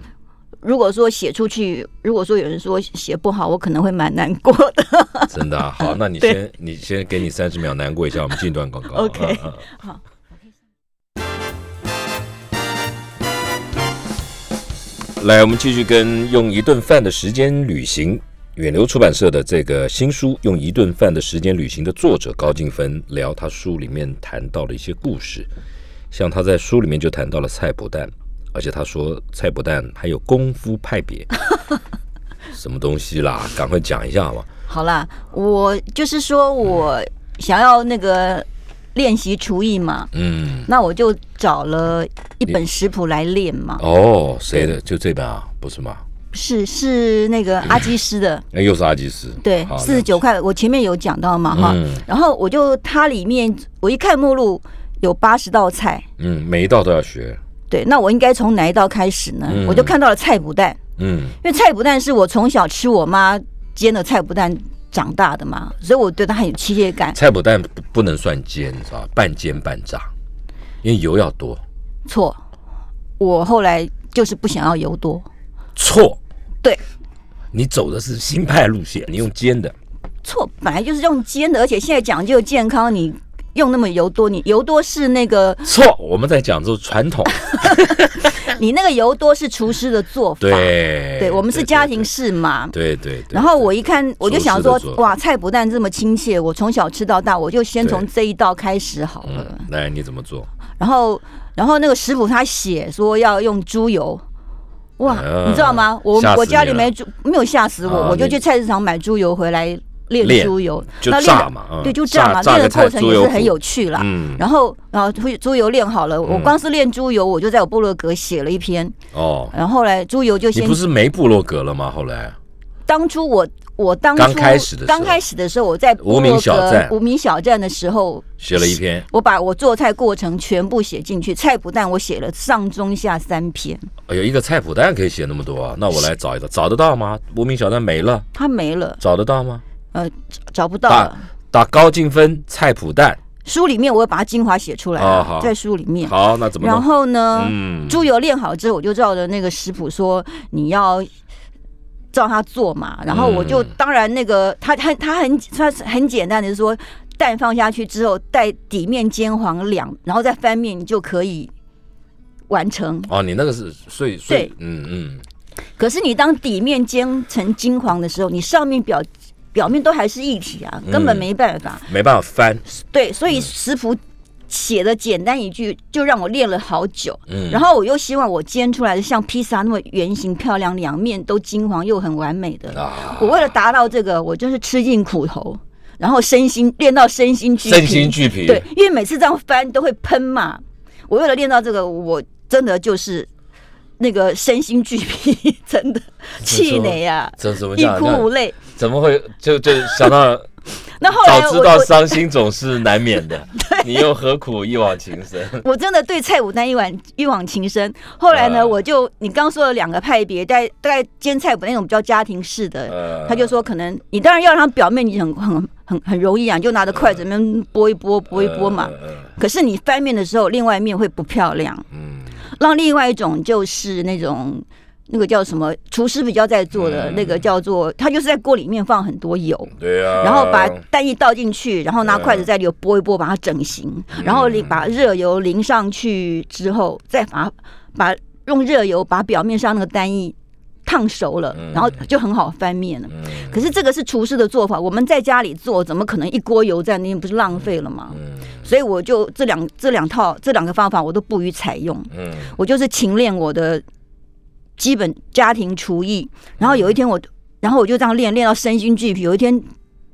如果说写出去，如果说有人说写不好，我可能会蛮难过的。真的啊、好，那你先你先给你三十秒难过一下，我们进段广告。OK 好。来，我们继续跟用一顿饭的时间旅行。远流出版社的这个新书《用一顿饭的时间旅行》的作者高静芬聊他书里面谈到的一些故事，像他在书里面就谈到了菜脯蛋，而且他说菜脯蛋还有功夫派别，什么东西啦？赶快讲一下吧。好啦，我就是说我想要那个练习厨艺嘛，嗯，那我就找了一本食谱来练嘛。哦，谁的？就这本啊，不是吗？是是那个阿基师的，那又是阿基斯，对，好四十九块，我前面有讲到嘛哈。嗯然后我就它里面我一看目录有八十道菜，嗯，每一道都要学，对，那我应该从哪一道开始呢？嗯我就看到了菜脯蛋。嗯因为菜脯蛋是我从小吃我妈煎的菜脯蛋长大的嘛，所以我对它很有亲切感。菜脯蛋不不能算煎，你知道吧？半煎半炸，因为油要多。错，我后来就是不想要油多。错，对，你走的是新派路线，你用煎的。错，本来就是用煎的，而且现在讲究健康，你用那么油多，你油多是那个错，我们在讲究传统，你那个油多是厨师的做法，对，对，我们是家庭式嘛。对对对。然后我一看，我就想说哇，菜不但这么亲切，我从小吃到大，我就先从这一道开始好了。嗯，来你怎么做？然后，然后那个食谱他写说要用猪油，哇，嗯你知道吗？我我家里没猪，没有吓死我，我就去菜市场买猪油回来炼炼猪油，就那炼对，就炸嘛，炸个菜炼的过程也是很有趣啦。嗯，然后，然后猪猪油炼好了，我嗯光是炼猪油，我就在我部落格写了一篇。哦，然后后来猪油就先你不是没部落格了吗？后来当初我我当初刚开始的时候刚开始的时候，我在无名小站无名小站的时候，写了一篇，我把我做菜过程全部写进去，菜谱蛋我写了上中下三篇，哎呦，一个菜谱蛋可以写那么多啊？那我来找一找，找得到吗？无名小站没了，它没了，找得到吗？呃找不到打了。打高进分菜谱蛋，书里面我会把它精华写出来了，哦好在书里面。好，那怎么然？后呢，嗯，猪油炼好之后，我就照着那个食谱说你要照他做嘛。然后我就、嗯当然那个他他他很他是很简单的，说蛋放下去之后，带底面煎黄两，然后再翻面，你就可以完成。哦，你那个是碎碎对，嗯嗯，可是你当底面煎成金黄的时候，你上面表表面都还是一体啊，根本嗯没办法。没办法翻，对，所以食谱写的简单一句，就让我练了好久。嗯，然后我又希望我煎出来的像披萨那么圆形漂亮，两面都金黄又很完美的。啊，我为了达到这个，我就是吃尽苦头，然后身心练到身心俱疲。身心俱疲，对，因为每次这样翻都会喷嘛。我为了练到这个，我真的就是那个身心俱疲，真的气馁啊，这怎么欲讲？那哭无泪。怎么会就就想到 那后来早知道伤心总是难免的，你又何苦一往情深？我真的对菜脯蛋一往一往情深。后来呢，啊我就你刚说了两个派别，大概大概煎菜脯那种比较家庭式的，呃他就说可能你当然要让它表面你很很很很容易啊，你就拿着筷子那边拨一拨拨一拨嘛。可是你翻面的时候，另外一面会不漂亮。嗯，让另外一种就是那种那个叫什么厨师比较在做的、嗯。那个叫做，他就是在锅里面放很多油。对啊，然后把蛋液倒进去，然后拿嗯筷子在里头拨一拨，把它整形，然后淋把热油淋上去之后，再把把用热油把表面上那个蛋液烫熟了，嗯。然后就很好翻面了。嗯。可是这个是厨师的做法，我们在家里做，怎么可能一锅油在那边不是浪费了吗？嗯。所以我就这两这两套这两个方法我都不予采用，嗯。我就是勤练我的基本家庭厨艺。然后有一天我，然后我就这样练练到身心俱疲。有一天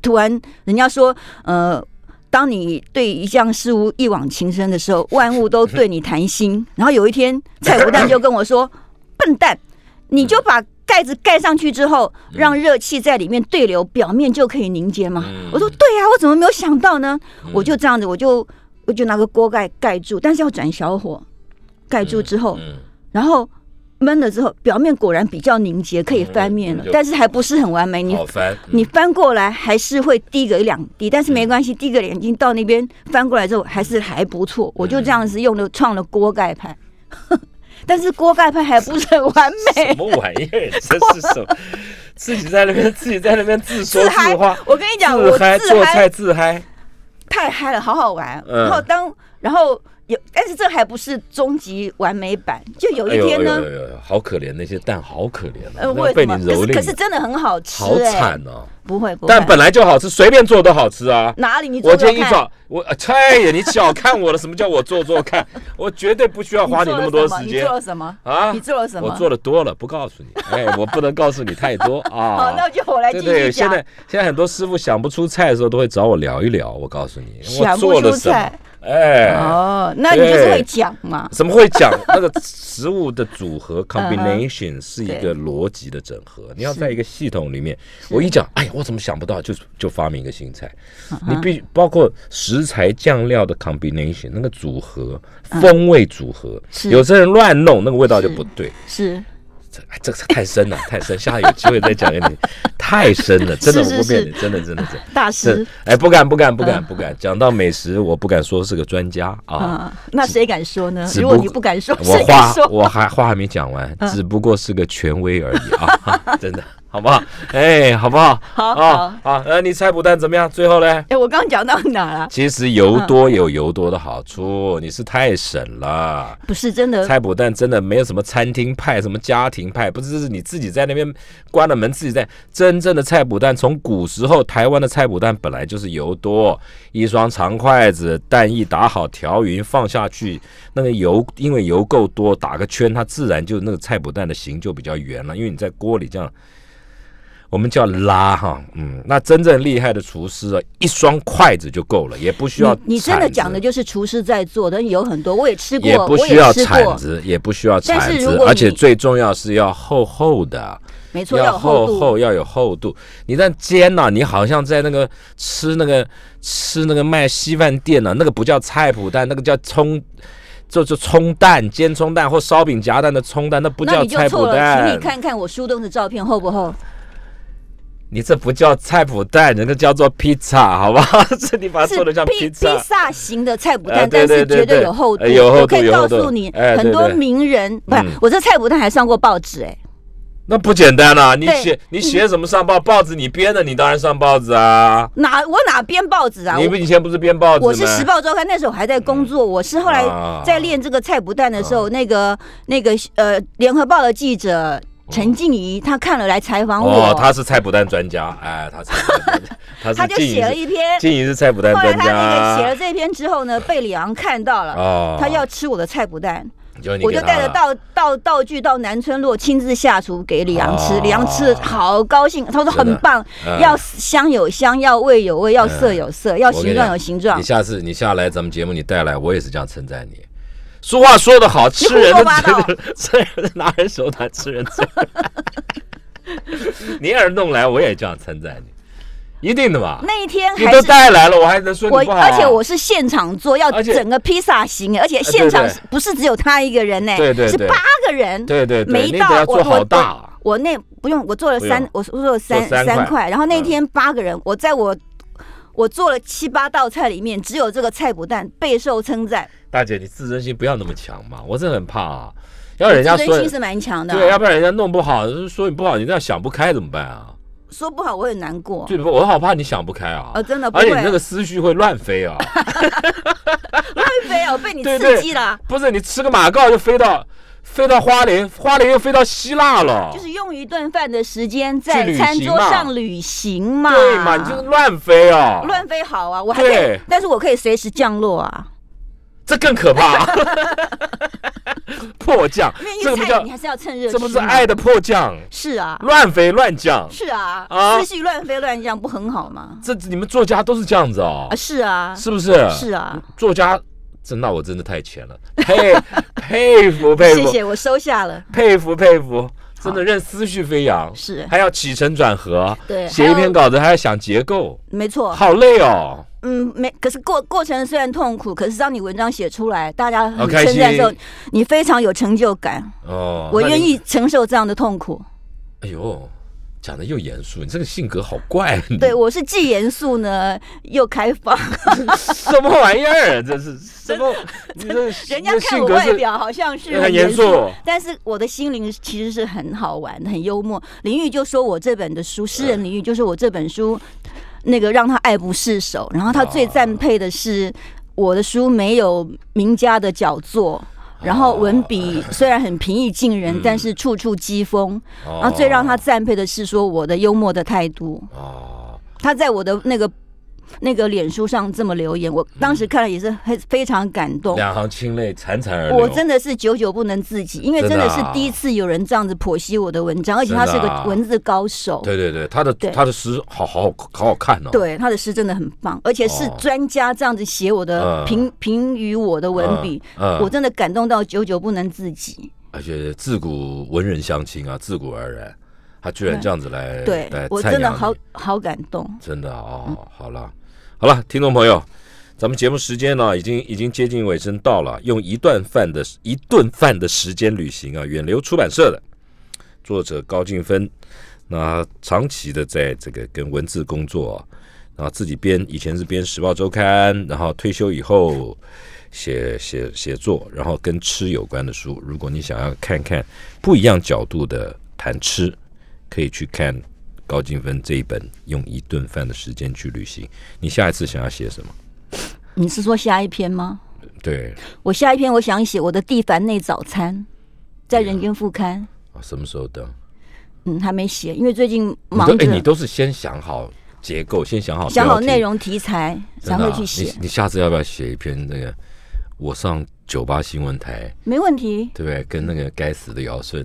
突然人家说，呃。当你对一项事物一往情深的时候，万物都对你谈心。然后有一天，蔡国蛋就跟我说：“笨蛋，你就把盖子盖上去之后，让热气在里面对流，表面就可以凝结嘛。嗯我说：“对呀、我怎么没有想到呢？”我就这样子，我就我就拿个锅盖盖住，但是要转小火，盖住之后，嗯然后焖了之后，表面果然比较凝结，可以翻面了嗯，但是还不是很完美。你好翻，嗯你翻过来还是会滴个一两滴，但是没关系，滴个眼睛到那边翻过来之后还是还不错。我就这样子用了创了锅盖派，但是锅盖派还不是很完美什。么玩意儿？这是什么？自己在那边自己在那边自说自话，，我跟你讲，我自嗨自嗨做菜自嗨，太嗨了，好好玩。嗯然后当然后有，但是这还不是终极完美版。就有一天呢哎，呦哎呦好可怜，那些蛋好可怜啊，呃，被为什么？可是你蹂躏，可是真的很好吃、好哎，惨哦。不会不会。但本来就好吃，随便做都好吃啊。哪里你我做做看今天一早，我呃菜呀，你小看我了。什么叫我做做看？我绝对不需要花你那么多时间你做了什么？啊你！做了什么？我做的多了，不告诉你。哎，我不能告诉你太多啊。好，那就我来继对对。现在现在很多师傅想不出菜的时候，都会找我聊一聊。我告诉你，我 想不做了什么出菜？哎，哦，那你就是会讲嘛。怎么会讲 那个食物的组合 combination 是一个逻辑的整合？你要在一个系统里面，我一讲，哎呀，我怎么想不到，就就发明一个新菜。嗯你必须包括食材酱料的 combination 那个组合，风味组合，嗯有些人乱弄，那个味道就不对。是这哎这个太深了，太深，下次有机会再讲给你。太深了，真的我不骗你，真的真的真的。大师。哎，不敢不敢不敢嗯不敢，讲到美食，我不敢说是个专家啊。啊，那谁敢说呢？如果你不敢说，我话？我还话还没讲完，嗯只不过是个权威而已啊，真的。好不好？哎，好不好？好啊，好，呃，你菜脯蛋怎么样？最后呢？哎，我刚讲到哪了？其实油多有油多的好处，你是太省了。不是真的，菜脯蛋真的没有什么餐厅派，什么家庭派，不是是你自己在那边关了门自己在。真正的菜脯蛋，从古时候台湾的菜脯蛋本来就是油多，一双长筷子，蛋一打好调匀放下去，那个油因为油够多，打个圈，它自然就那个菜脯蛋的形就比较圆了，因为你在锅里这样。我们叫拉哈，嗯，那真正厉害的厨师啊，一双筷子就够了，也不需要。你真的讲的就是厨师在做的，有很多我也吃过，也不需要铲子，也不需要铲子，而且最重要是要厚厚的，没错，要厚厚，要有厚度。你在煎呢，你好像在那个吃那个吃那个卖稀饭店呢，那个不叫菜脯蛋，那个叫葱，就就葱蛋，煎葱蛋或烧饼夹蛋的葱蛋，那不叫菜脯蛋。请你看看我书中的照片厚不厚？你这不叫菜脯蛋，那个叫做披萨，好吧？这你把它做的像披萨。披萨型的菜脯蛋，但是绝对有厚度。有厚度，我可以告诉你，很多名人，不是我这菜脯蛋还上过报纸哎。那不简单啊！你写你写什么上报？报纸你编的，你当然上报纸啊。哪我哪编报纸啊？你不以前不是编报纸我是时报周刊，那时候我还在工作。我是后来在练这个菜脯蛋的时候，那个那个呃，联合报的记者。陈静怡，她看了来采访我。哦，他是菜脯蛋专家，哎，他是，他他就写了一篇。静怡是菜脯蛋专家。后来他那个写了这篇之后呢，被李昂看到了，哦，他要吃我的菜脯蛋，我就带着道道道具到南村落亲自下厨给李昂吃，李昂吃的好高兴，他说很棒，要香有香，要味有味，要色有色，要形状有形状。你下次你下来咱们节目你带来，我也是这样称赞你。说话说得好，吃人的嘴，吃人拿人手短，吃人嘴。你要是弄来，我也这样称赞你，一定的嘛。那一天你都带来了，我还能说你不好？而且我是现场做，要整个披萨型，而且现场不是只有他一个人呢，对对，是八个人，对对，每一道我我我那不用，我做了三，我做了三三块，然后那天八个人，我在我。我做了七八道菜，里面只有这个菜脯蛋备受称赞。大姐，你自尊心不要那么强嘛，我真的很怕啊。要人家说自尊心是蛮强的，对，要不然人家弄不好，说你不好，你这样想不开怎么办啊？说不好我很难过。对，我好怕你想不开啊。啊，真的，而且你那个思绪会乱飞啊。乱飞哦，被你刺激了。不是，你吃个马告就飞到。飞到花莲，花莲又飞到希腊了。就是用一顿饭的时间在餐桌上旅行嘛。对嘛，你就是乱飞啊。乱飞好啊，我还可以，但是我可以随时降落啊。这更可怕。迫降，这不叫你还是要趁热。这不是爱的迫降。是啊。乱飞乱降。是啊。啊。思绪乱飞乱降不很好吗？这你们作家都是这样子哦。啊，是啊。是不是？是啊。作家。真那我真的太浅了，佩 佩服 佩服，谢谢我收下了，佩服佩服，真的任思绪飞扬，是。还要起承转合，对，写一篇稿子还要想结构，没错，好累哦。嗯，没，可是过过程虽然痛苦，可是当你文章写出来，大家很称赞的时候，你非常有成就感。哦，我愿意承受这样的痛苦。哎呦。讲的又严肃，你这个性格好怪。对，我是既严肃呢又开放。什么玩意儿？这是 什么？人家看我外表好像是很严肃，但是我的心灵其实是很好玩、很幽默。林玉就说我这本的书，诗人林玉就是我这本书那个让他爱不释手。然后他最赞佩的是我的书没有名家的脚作。然后文笔 虽然很平易近人，但是处处讥讽。然后最让他赞佩的是说我的幽默的态度。哦，他在我的那个。那个脸书上这么留言，我当时看了也是很非常感动，两行清泪潺潺而流。我真的是久久不能自己，因为真的是第一次有人这样子剖析我的文章，而且他是个文字高手。对对对，他的他的诗好好好好看哦。对，他的诗真的很棒，而且是专家这样子写我的评评语我的文笔，我真的感动到久久不能自己。而且自古文人相亲啊，自古而然，他居然这样子来对我真的好好感动。真的哦，好了。好了，听众朋友，咱们节目时间呢，已经已经接近尾声到了。用一顿饭的一顿饭的时间旅行啊，远流出版社的作者高静芬，那长期的在这个跟文字工作，然后自己编，以前是编《时报周刊》，然后退休以后写写写作，然后跟吃有关的书。如果你想要看看不一样角度的谈吃。可以去看高金芬这一本《用一顿饭的时间去旅行》。你下一次想要写什么？你是说下一篇吗？对我下一篇我想写我的蒂凡内早餐，在人间副刊。啊，什么时候登？嗯，还没写，因为最近忙都哎，你都是先想好结构，先想好想好内，容题材才真的啊会去写你，你下次要不要写一篇那个？我上酒吧新闻台，没问题，对不对？跟那个该死的姚顺，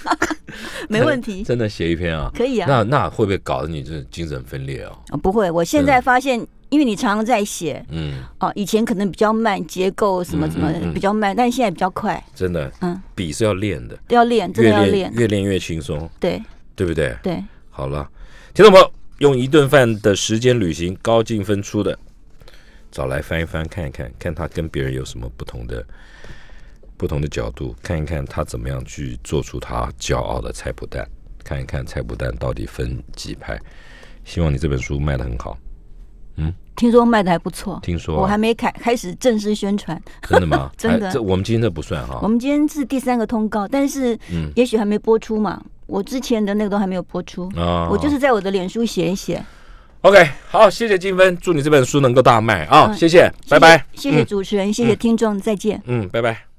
没问题，真的写一篇啊？可以啊。那那会不会搞得你这精神分裂啊？哦不会，我现在发现，因为你常常在写嗯，哦，以前可能比较慢，结构什么什么比较慢，但现在比较快，真的，嗯，笔是要练的，都要练，真的要练，越练越轻松，对对不对？对。好了，听众朋友，用一顿饭的时间旅行，高进分出的，找来翻一翻，看一看，看他跟别人有什么不同的不同的角度，看一看他怎么样去做出他骄傲的菜脯蛋，看一看菜脯蛋到底分几派。希望你这本书卖的很好，嗯听说卖的还不错，听说啊、我还没开开始正式宣传。真的吗？真的哎这我们今天这不算哈我。们今天是第三个通告，但是嗯也许还没播出嘛。我之前的那个都还没有播出，啊我就是在我的脸书写一写。OK，好，谢谢金芬，祝你这本书能够大卖啊！嗯谢谢，拜拜。谢谢主持人，谢谢听众，再见。嗯，拜拜。